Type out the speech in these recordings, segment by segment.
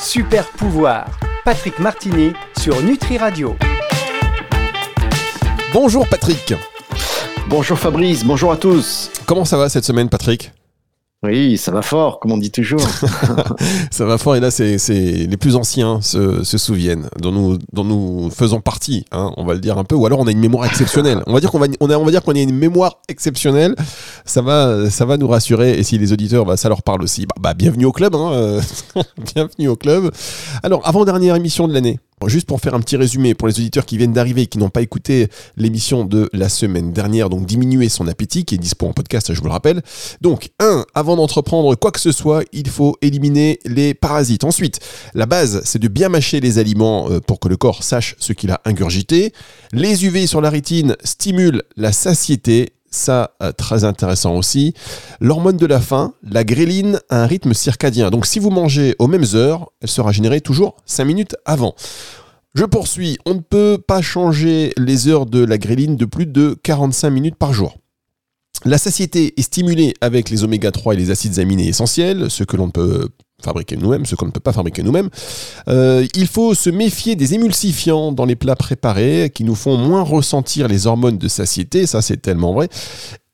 Super pouvoir, Patrick Martini sur Nutri Radio. Bonjour Patrick. Bonjour Fabrice, bonjour à tous. Comment ça va cette semaine Patrick? Oui, ça va fort, comme on dit toujours. ça va fort, et là, c'est les plus anciens se, souviennent, dont nous, faisons partie, hein, on va le dire un peu, ou alors on a une mémoire exceptionnelle. On va dire qu'on on, on va dire qu'on a une mémoire exceptionnelle. Ça va, ça va nous rassurer, et si les auditeurs, bah, ça leur parle aussi. Bah, bah bienvenue au club, hein, euh, bienvenue au club. Alors, avant dernière émission de l'année, Juste pour faire un petit résumé pour les auditeurs qui viennent d'arriver et qui n'ont pas écouté l'émission de la semaine dernière, donc diminuer son appétit, qui est dispo en podcast, je vous le rappelle. Donc, un, avant d'entreprendre quoi que ce soit, il faut éliminer les parasites. Ensuite, la base, c'est de bien mâcher les aliments euh, pour que le corps sache ce qu'il a ingurgité. Les UV sur la rétine stimulent la satiété ça euh, très intéressant aussi. L'hormone de la faim, la gréline, a un rythme circadien. Donc si vous mangez aux mêmes heures, elle sera générée toujours 5 minutes avant. Je poursuis, on ne peut pas changer les heures de la gréline de plus de 45 minutes par jour. La satiété est stimulée avec les oméga 3 et les acides aminés essentiels, ce que l'on peut fabriquer nous-mêmes, ce qu'on ne peut pas fabriquer nous-mêmes. Euh, il faut se méfier des émulsifiants dans les plats préparés qui nous font moins ressentir les hormones de satiété, ça c'est tellement vrai.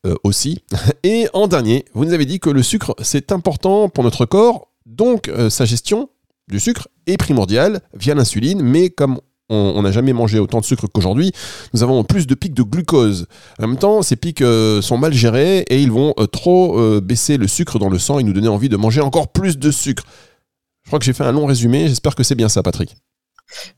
Euh, aussi. Et en dernier, vous nous avez dit que le sucre c'est important pour notre corps, donc euh, sa gestion du sucre est primordiale via l'insuline, mais comme on n'a jamais mangé autant de sucre qu'aujourd'hui, nous avons plus de pics de glucose. En même temps, ces pics euh, sont mal gérés et ils vont euh, trop euh, baisser le sucre dans le sang et nous donner envie de manger encore plus de sucre. Je crois que j'ai fait un long résumé, j'espère que c'est bien ça, Patrick.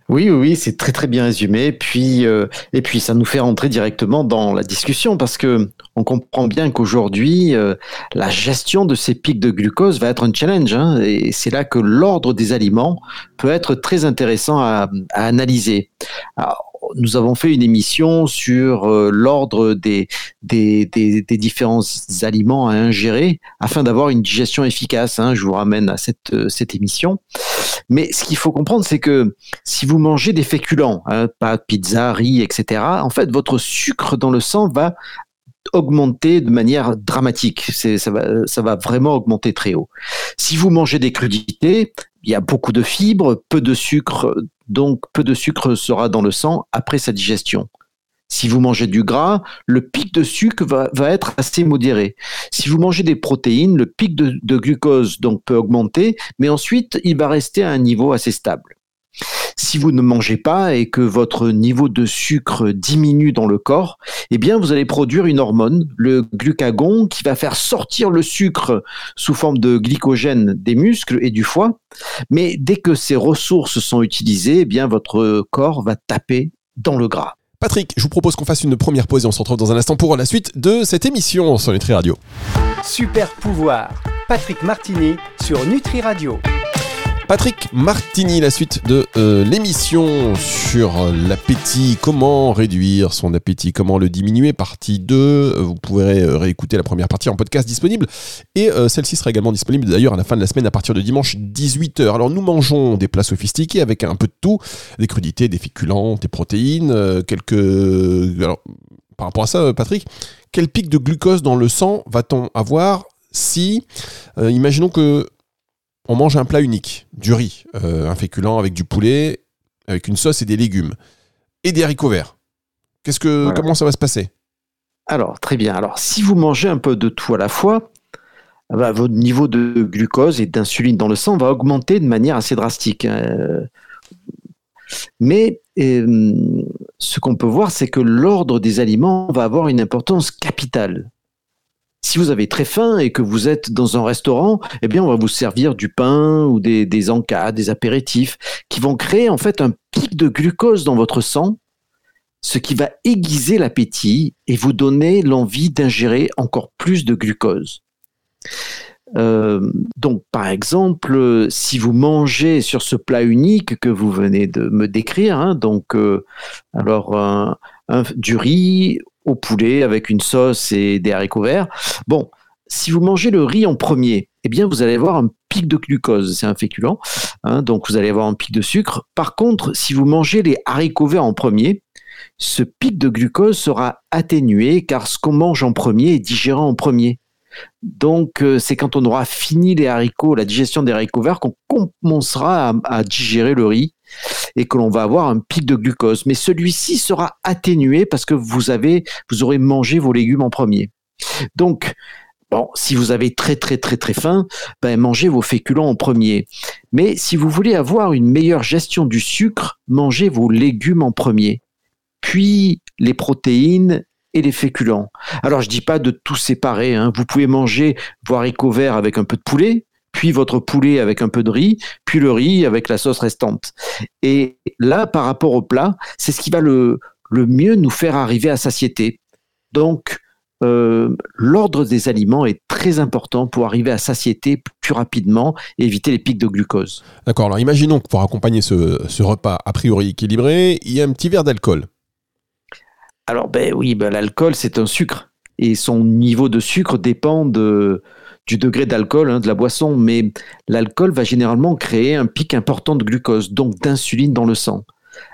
Oui, oui, c'est très très bien résumé. Euh, et puis ça nous fait rentrer directement dans la discussion parce que on comprend bien qu'aujourd'hui euh, la gestion de ces pics de glucose va être un challenge. Hein, et c'est là que l'ordre des aliments peut être très intéressant à, analyser. Nous avons fait une émission sur euh, l'ordre des, différents aliments à ingérer afin d'avoir une digestion efficace. Hein. Je vous ramène à cette émission. Mais ce qu'il faut comprendre, c'est que si vous mangez des féculents, hein, pâtes, pizza, riz, etc., en fait, votre sucre dans le sang va augmenter de manière dramatique. Ça va, ça va vraiment augmenter très haut. Si vous mangez des crudités, il y a beaucoup de fibres, peu de sucre, donc peu de sucre sera dans le sang après sa digestion. Si vous mangez du gras, le pic de sucre va, être assez modéré. Si vous mangez des protéines, le pic de, glucose peut augmenter, mais ensuite il va rester à un niveau assez stable. Si vous ne mangez pas et que votre niveau de sucre diminue dans le corps, eh bien vous allez produire une hormone, le glucagon, qui va faire sortir le sucre sous forme de glycogène des muscles et du foie. Mais dès que ces ressources sont utilisées, eh bien votre corps va taper dans le gras. Patrick, je vous propose qu'on fasse une première pause et on se retrouve dans un instant pour la suite de cette émission sur Nutri Radio. Super pouvoir, Patrick Martini sur Nutri Radio. Patrick Martini, la suite de euh, l'émission sur l'appétit, comment réduire son appétit, comment le diminuer, partie 2. Vous pourrez euh, réécouter la première partie en podcast disponible. Et euh, celle-ci sera également disponible d'ailleurs à la fin de la semaine à partir de dimanche 18h. Alors nous mangeons des plats sophistiqués avec un peu de tout, des crudités, des féculents, des protéines, quelques... Alors, par rapport à ça, Patrick, quel pic de glucose dans le sang va-t-on avoir si, imaginons que on mange un plat unique, du riz, euh, un féculent avec du poulet, avec une sauce et des légumes, et des haricots verts. Qu'est-ce que, Comment ça va se passer? Alors, très bien. Alors, si vous mangez un peu de tout à la fois, bah, votre niveau de glucose et d'insuline dans le sang va augmenter de manière assez drastique. Hein. Mais euh, ce qu'on peut voir, c'est que l'ordre des aliments va avoir une importance capitale si vous avez très faim et que vous êtes dans un restaurant, eh bien, on va vous servir du pain ou des, encas, des apéritifs, qui vont créer en fait un pic de glucose dans votre sang, ce qui va aiguiser l'appétit et vous donner l'envie d'ingérer encore plus de glucose. Euh, donc, par exemple, si vous mangez sur ce plat unique que vous venez de me décrire, hein, donc euh, alors du riz au poulet avec une sauce et des haricots verts. Bon, si vous mangez le riz en premier, eh bien vous allez avoir un pic de glucose, c'est un féculent, hein, donc vous allez avoir un pic de sucre. Par contre, si vous mangez les haricots verts en premier, ce pic de glucose sera atténué car ce qu'on mange en premier est digéré en premier. Donc, euh, c'est quand on aura fini les haricots, la digestion des haricots verts, qu'on commencera à, à, digérer le riz et que l'on va avoir un pic de glucose. Mais celui-ci sera atténué parce que vous avez, aurez mangé vos légumes en premier. Donc, Bon, si vous avez très très très très faim, ben mangez vos féculents en premier. Mais si vous voulez avoir une meilleure gestion du sucre, mangez vos légumes en premier. Puis les protéines et les féculents. Alors je dis pas de tout séparer. Hein. Vous pouvez manger vos haricots verts avec un peu de poulet, puis votre poulet avec un peu de riz, puis le riz avec la sauce restante. Et là, par rapport au plat, c'est ce qui va le, le mieux nous faire arriver à satiété. Donc, euh, l'ordre des aliments est très important pour arriver à satiété plus rapidement et éviter les pics de glucose. D'accord, alors imaginons que pour accompagner ce, repas a priori équilibré, il y a un petit verre d'alcool. Alors ben oui, ben, l'alcool c'est un sucre et son niveau de sucre dépend de, du degré d'alcool hein, de la boisson, mais l'alcool va généralement créer un pic important de glucose, donc d'insuline dans le sang.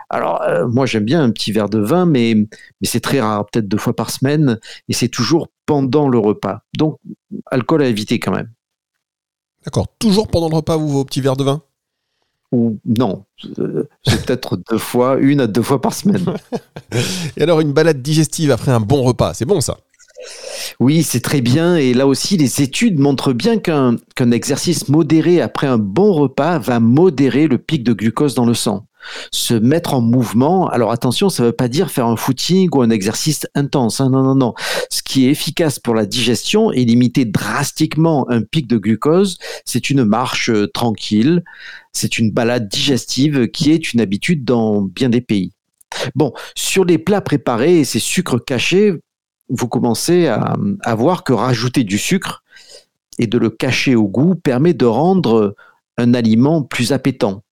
Alors, euh, moi, j'aime bien un petit verre de vin, mais, mais c'est très rare, peut-être deux fois par semaine, et c'est toujours pendant le repas. Donc, alcool à éviter quand même. D'accord. Toujours pendant le repas, vous, vos petits verres de vin? Ou non, euh, c'est peut-être deux fois, une à deux fois par semaine. et alors, une balade digestive après un bon repas, c'est bon ça? Oui, c'est très bien. Et là aussi, les études montrent bien qu'un exercice modéré après un bon repas va modérer le pic de glucose dans le sang se mettre en mouvement. Alors attention, ça ne veut pas dire faire un footing ou un exercice intense. Hein. Non, non, non. Ce qui est efficace pour la digestion et limiter drastiquement un pic de glucose, c'est une marche euh, tranquille, c'est une balade digestive qui est une habitude dans bien des pays. Bon, sur les plats préparés et ces sucres cachés, vous commencez à, voir que rajouter du sucre et de le cacher au goût permet de rendre un aliment plus appétant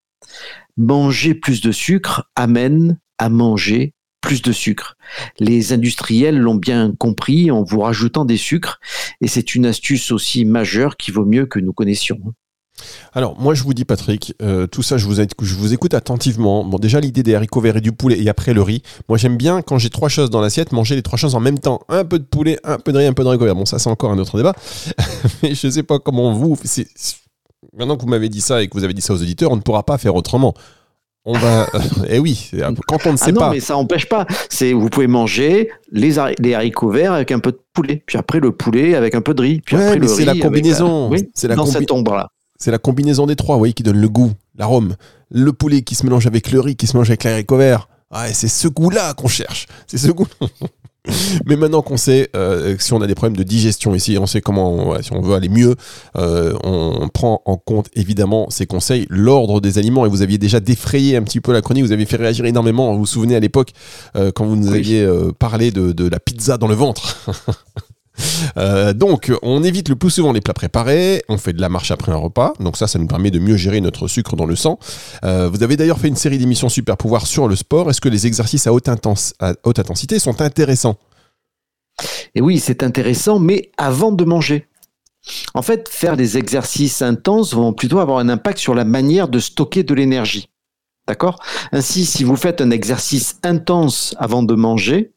manger plus de sucre amène à manger plus de sucre. Les industriels l'ont bien compris en vous rajoutant des sucres et c'est une astuce aussi majeure qui vaut mieux que nous connaissions. Alors, moi, je vous dis, Patrick, euh, tout ça, je vous, je vous écoute attentivement. Bon, déjà, l'idée des haricots verts et du poulet et après le riz. Moi, j'aime bien, quand j'ai trois choses dans l'assiette, manger les trois choses en même temps. Un peu de poulet, un peu de riz, un peu de haricots verts. Bon, ça, c'est encore un autre débat. Mais je ne sais pas comment vous. Maintenant que vous m'avez dit ça et que vous avez dit ça aux auditeurs, on ne pourra pas faire autrement. On va. eh oui, quand on ne sait ah non, pas. mais ça n'empêche pas. C'est vous pouvez manger les, les, haricots verts avec un peu de poulet, puis après le poulet avec un peu de riz, puis ouais, après mais c'est la combinaison. Oui, c'est la dans cette ombre là. C'est la combinaison des trois, oui, qui donne le goût, l'arôme. Le poulet qui se mélange avec le riz, qui se mélange avec les haricots verts. Ah, c'est ce goût-là qu'on cherche. C'est ce goût. Mais maintenant qu'on sait euh, si on a des problèmes de digestion ici, on sait comment, si on veut aller mieux, euh, on prend en compte évidemment ces conseils, l'ordre des aliments. Et vous aviez déjà défrayé un petit peu la chronique, vous avez fait réagir énormément. Vous vous souvenez à l'époque euh, quand vous nous aviez parlé de, de, la pizza dans le ventre. Euh, donc, on évite le plus souvent les plats préparés, on fait de la marche après un repas, donc ça, ça nous permet de mieux gérer notre sucre dans le sang. Euh, vous avez d'ailleurs fait une série d'émissions Super Pouvoir sur le sport. Est-ce que les exercices à haute, intensité sont intéressants? Et oui, c'est intéressant, mais avant de manger. En fait, faire des exercices intenses vont plutôt avoir un impact sur la manière de stocker de l'énergie. D'accord? Ainsi, si vous faites un exercice intense avant de manger,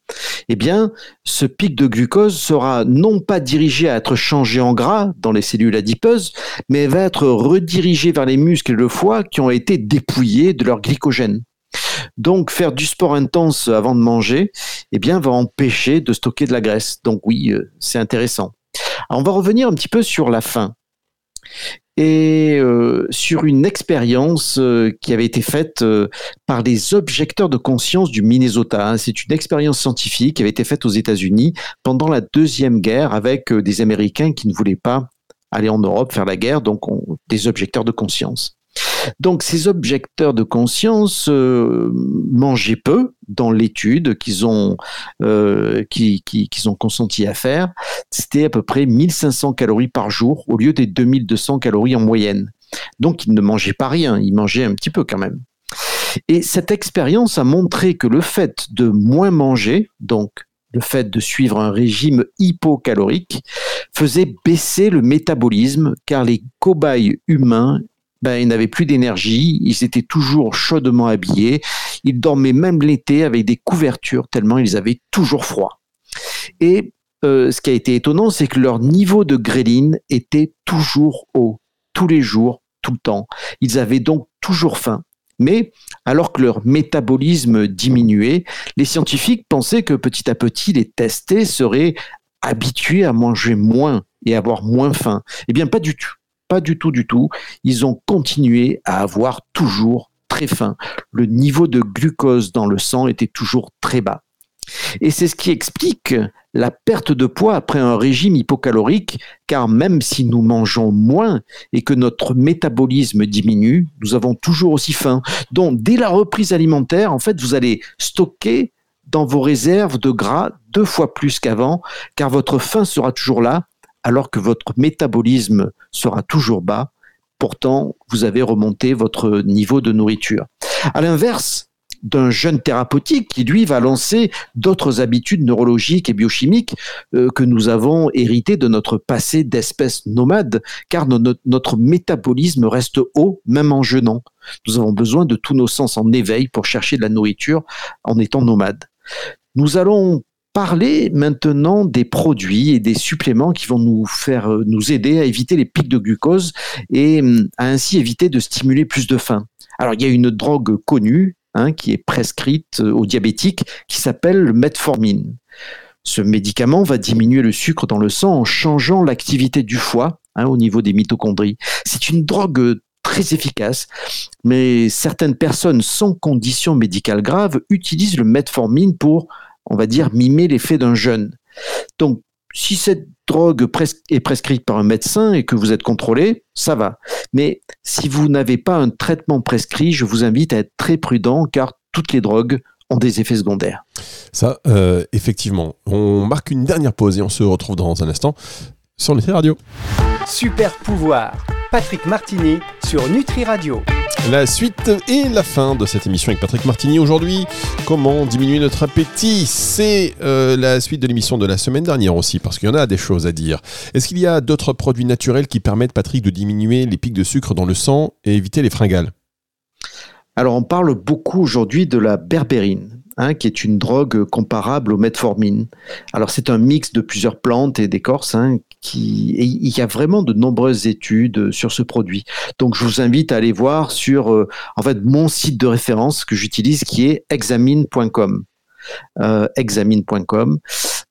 eh bien, ce pic de glucose sera non pas dirigé à être changé en gras dans les cellules adipeuses, mais va être redirigé vers les muscles et le foie qui ont été dépouillés de leur glycogène. Donc, faire du sport intense avant de manger, eh bien, va empêcher de stocker de la graisse. Donc oui, euh, c'est intéressant. on va revenir un petit peu sur la faim et euh, sur une expérience euh, qui avait été faite euh, par les objecteurs de conscience du Minnesota. Hein. C'est une expérience scientifique qui avait été faite aux États-Unis pendant la Deuxième Guerre avec des Américains qui ne voulaient pas aller en Europe faire la guerre, donc des objecteurs de conscience. Donc ces objecteurs de conscience euh, mangeaient peu dans l'étude qu'ils ont, euh, qu'ils ont consenti à faire. C'était à peu près 1500 calories par jour au lieu des 2200 calories en moyenne. Donc ils ne mangeaient pas rien, ils mangeaient un petit peu quand même. Et cette expérience a montré que le fait de moins manger, donc le fait de suivre un régime hypocalorique, faisait baisser le métabolisme car les cobayes humains ben, ils n'avaient plus d'énergie, ils étaient toujours chaudement habillés, ils dormaient même l'été avec des couvertures tellement ils avaient toujours froid. Et euh, ce qui a été étonnant, c'est que leur niveau de gréline était toujours haut, tous les jours, tout le temps. Ils avaient donc toujours faim. Mais alors que leur métabolisme diminuait, les scientifiques pensaient que petit à petit, les testés seraient habitués à manger moins et avoir moins faim. Eh bien, pas du tout. Pas du tout, du tout. Ils ont continué à avoir toujours très faim. Le niveau de glucose dans le sang était toujours très bas. Et c'est ce qui explique la perte de poids après un régime hypocalorique, car même si nous mangeons moins et que notre métabolisme diminue, nous avons toujours aussi faim. Donc, dès la reprise alimentaire, en fait, vous allez stocker dans vos réserves de gras deux fois plus qu'avant, car votre faim sera toujours là, alors que votre métabolisme sera toujours bas. Pourtant, vous avez remonté votre niveau de nourriture. À l'inverse, d'un jeune thérapeutique qui, lui, va lancer d'autres habitudes neurologiques et biochimiques euh, que nous avons héritées de notre passé d'espèce nomade, car notre métabolisme reste haut, même en jeûnant. Nous avons besoin de tous nos sens en éveil pour chercher de la nourriture en étant nomade. Nous allons parler maintenant des produits et des suppléments qui vont nous faire euh, nous aider à éviter les pics de glucose et hum, à ainsi éviter de stimuler plus de faim. Alors il y a une drogue connue Hein, qui est prescrite euh, aux diabétiques, qui s'appelle le metformine. Ce médicament va diminuer le sucre dans le sang en changeant l'activité du foie hein, au niveau des mitochondries. C'est une drogue très efficace, mais certaines personnes sans condition médicale grave utilisent le metformine pour, on va dire, mimer l'effet d'un jeûne. Donc, si cette drogue est prescrite par un médecin et que vous êtes contrôlé, ça va. Mais si vous n'avez pas un traitement prescrit, je vous invite à être très prudent car toutes les drogues ont des effets secondaires. Ça, euh, effectivement. On marque une dernière pause et on se retrouve dans un instant sur Nutri Radio. Super pouvoir, Patrick Martini sur Nutri Radio. La suite et la fin de cette émission avec Patrick Martini aujourd'hui. Comment diminuer notre appétit? C'est euh, la suite de l'émission de la semaine dernière aussi, parce qu'il y en a des choses à dire. Est-ce qu'il y a d'autres produits naturels qui permettent, Patrick, de diminuer les pics de sucre dans le sang et éviter les fringales? Alors on parle beaucoup aujourd'hui de la berbérine. Hein, qui est une drogue comparable au metformine. Alors c'est un mix de plusieurs plantes et d'écorces hein, il y a vraiment de nombreuses études sur ce produit. Donc je vous invite à aller voir sur euh, en fait mon site de référence que j'utilise qui est examine.com. Euh, examine.com.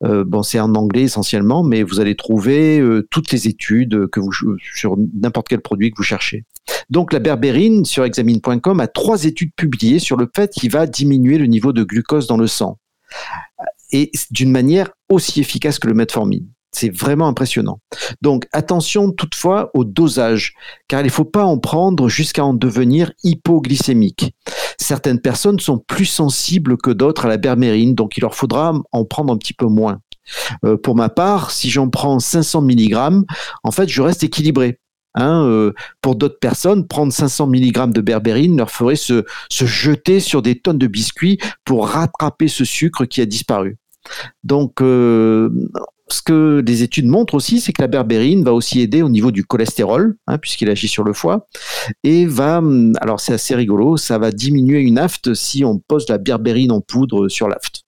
Euh, bon, c'est en anglais essentiellement, mais vous allez trouver toutes les études que vous sur n'importe quel produit que vous cherchez. Donc la berbérine sur examine.com a trois études publiées sur le fait qu'il va diminuer le niveau de glucose dans le sang et d'une manière aussi efficace que le metformine. C'est vraiment impressionnant. Donc attention toutefois au dosage, car il ne faut pas en prendre jusqu'à en devenir hypoglycémique. Certaines personnes sont plus sensibles que d'autres à la bermérine, donc il leur faudra en prendre un petit peu moins. Euh, pour ma part, si j'en prends 500 mg, en fait, je reste équilibré. Hein, euh, pour d'autres personnes, prendre 500 mg de berbérine leur ferait se, jeter sur des tonnes de biscuits pour rattraper ce sucre qui a disparu. Donc, euh, ce que des études montrent aussi, c'est que la berbérine va aussi aider au niveau du cholestérol, hein, puisqu'il agit sur le foie, et va, alors c'est assez rigolo, ça va diminuer une afte si on pose la berbérine en poudre sur l'afte.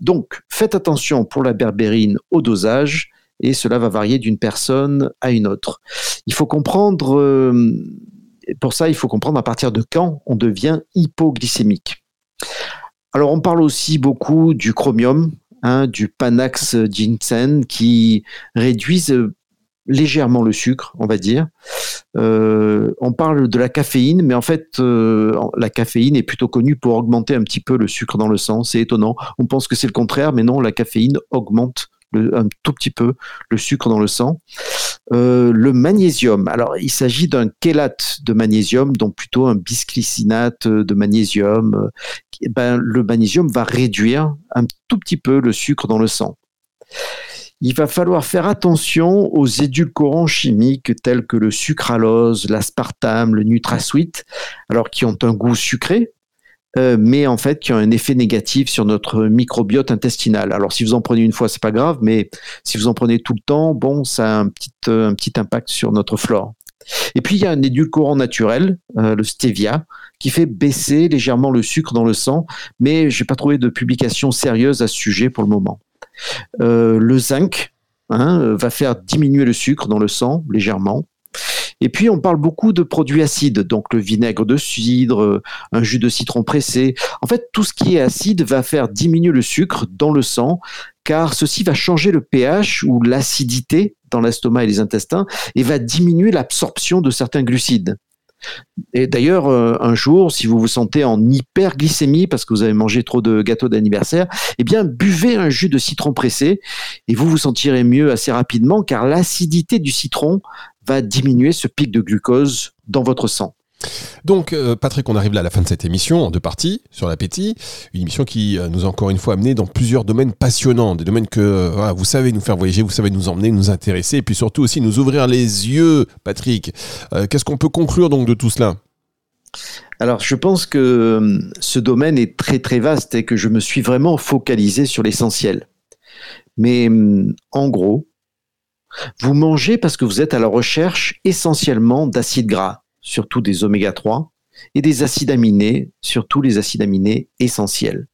Donc, faites attention pour la berbérine au dosage, et cela va varier d'une personne à une autre. Il faut comprendre, euh, pour ça, il faut comprendre à partir de quand on devient hypoglycémique. Alors, on parle aussi beaucoup du chromium, Hein, du Panax ginseng qui réduisent légèrement le sucre, on va dire. Euh, on parle de la caféine, mais en fait, euh, la caféine est plutôt connue pour augmenter un petit peu le sucre dans le sang. C'est étonnant. On pense que c'est le contraire, mais non, la caféine augmente un tout petit peu le sucre dans le sang. Euh, le magnésium, alors il s'agit d'un chélate de magnésium, donc plutôt un bisglycinate de magnésium. Eh ben, le magnésium va réduire un tout petit peu le sucre dans le sang. Il va falloir faire attention aux édulcorants chimiques tels que le sucralose, l'aspartame, le NutraSweet, alors qui ont un goût sucré, euh, mais en fait qui ont un effet négatif sur notre microbiote intestinal. Alors si vous en prenez une fois, c'est pas grave, mais si vous en prenez tout le temps, bon, ça a un petit, euh, impact sur notre flore. Et puis il y a un édulcorant naturel, euh, le stevia, qui fait baisser légèrement le sucre dans le sang, mais j'ai pas trouvé de publication sérieuse à ce sujet pour le moment. Le zinc hein, va faire diminuer le sucre dans le sang légèrement. Et puis, on parle beaucoup de produits acides, donc le vinaigre de cidre, un jus de citron pressé. En fait, tout ce qui est acide va faire diminuer le sucre dans le sang, car ceci va changer le pH ou l'acidité dans l'estomac et les intestins et va diminuer l'absorption de certains glucides. Et d'ailleurs, euh, un jour, si vous vous sentez en hyperglycémie parce que vous avez mangé trop de gâteaux d'anniversaire, eh bien, buvez un jus de citron pressé et vous vous sentirez mieux assez rapidement car l'acidité du citron va diminuer ce pic de glucose dans votre sang. Donc, euh, Patrick, on arrive là à la fin de cette émission en deux parties sur l'appétit. Une émission qui euh, nous a encore une fois amené dans plusieurs domaines passionnants, des domaines que euh, vous savez nous faire voyager, vous savez nous emmener, nous intéresser, et puis surtout aussi nous ouvrir les yeux, Patrick. Qu'est-ce qu'on peut conclure donc de tout cela? Alors, je pense que ce domaine est très très vaste et que je me suis vraiment focalisé sur l'essentiel. Mais en gros, vous mangez parce que vous êtes à la recherche essentiellement d'acides gras, surtout des oméga 3, et des acides aminés, surtout les acides aminés essentiels.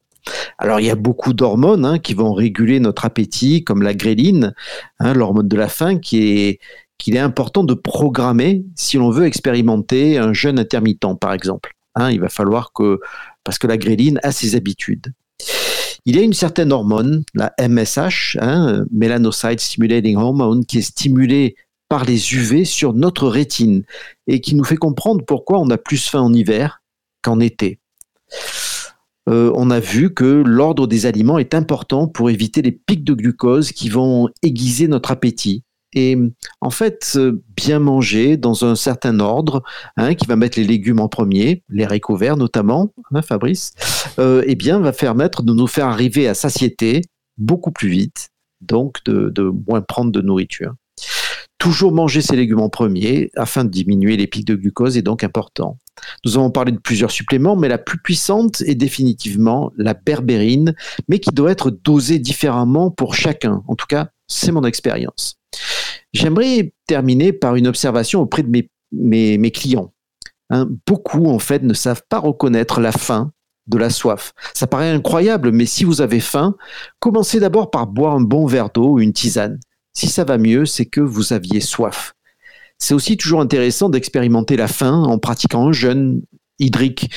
Alors il y a beaucoup d'hormones hein, qui vont réguler notre appétit, comme la gréline, hein, l'hormone de la faim, qui est qu'il est important de programmer si l'on veut expérimenter un jeûne intermittent, par exemple. Hein, il va falloir que, parce que la gréline a ses habitudes. Il y a une certaine hormone, la MSH, hein, Melanocyte Stimulating Hormone, qui est stimulée par les UV sur notre rétine et qui nous fait comprendre pourquoi on a plus faim en hiver qu'en été. Euh, on a vu que l'ordre des aliments est important pour éviter les pics de glucose qui vont aiguiser notre appétit. Et en fait, bien manger dans un certain ordre, hein, qui va mettre les légumes en premier, les haricots notamment, hein, Fabrice, euh, eh bien, va permettre de nous faire arriver à satiété beaucoup plus vite, donc de, de moins prendre de nourriture. Toujours manger ces légumes en premier afin de diminuer les pics de glucose est donc important. Nous avons parlé de plusieurs suppléments, mais la plus puissante est définitivement la berbérine, mais qui doit être dosée différemment pour chacun. En tout cas, c'est mon expérience. J'aimerais terminer par une observation auprès de mes, clients. Hein, beaucoup, en fait, ne savent pas reconnaître la faim de la soif. Ça paraît incroyable, mais si vous avez faim, commencez d'abord par boire un bon verre d'eau ou une tisane. Si ça va mieux, c'est que vous aviez soif. C'est aussi toujours intéressant d'expérimenter la faim en pratiquant un jeûne hydrique.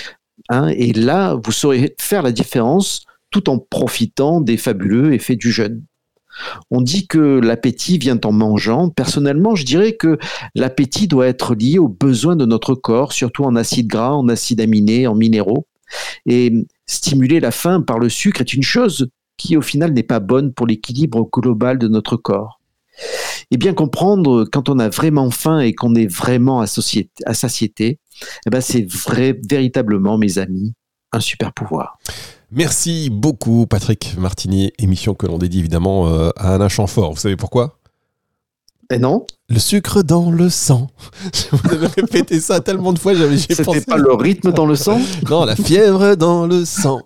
Hein, et là, vous saurez faire la différence tout en profitant des fabuleux effets du jeûne. On dit que l'appétit vient en mangeant. Personnellement, je dirais que l'appétit doit être lié aux besoins de notre corps, surtout en acides gras, en acides aminés, en minéraux. Et stimuler la faim par le sucre est une chose qui, au final, n'est pas bonne pour l'équilibre global de notre corps. Et bien comprendre quand on a vraiment faim et qu'on est vraiment à, satiété, eh ben c'est véritablement, mes amis, un super pouvoir. Merci beaucoup, Patrick Martini. Émission que l'on dédie évidemment euh, à Alain Chamfort. Vous savez pourquoi? Et non Le sucre dans le sang. Vous avez répété ça tellement de fois, j'avais C'était pas le rythme dans le sang? Non, la fièvre dans le sang.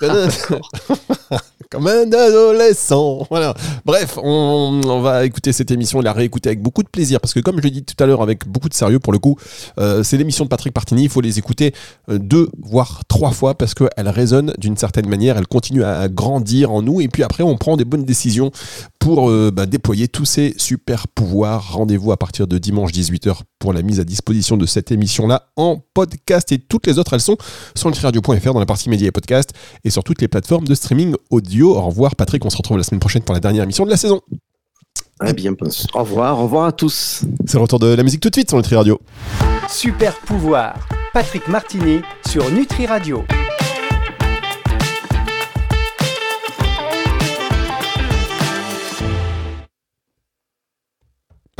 comme un adolescent. Voilà. Bref, on, va écouter cette émission, la réécouter avec beaucoup de plaisir parce que comme je l'ai dit tout à l'heure avec beaucoup de sérieux pour le coup, euh, c'est l'émission de Patrick Partini. Il faut les écouter euh, deux voire trois fois parce qu'elle résonne d'une certaine manière, elle continue à, grandir en nous et puis après on prend des bonnes décisions pour euh, bah, déployer tous ces super pouvoirs. Rendez-vous à partir de dimanche 18h pour la mise à disposition de cette émission-là en podcast et toutes les autres elles sont sur le radio.fr dans la partie médias et podcast et sur toutes les plateformes de streaming audio au revoir Patrick, on se retrouve la semaine prochaine pour la dernière émission de la saison. Très bien, au revoir, au revoir à tous. C'est le retour de la musique tout de suite sur Nutri Radio. Super pouvoir, Patrick Martini sur Nutri Radio.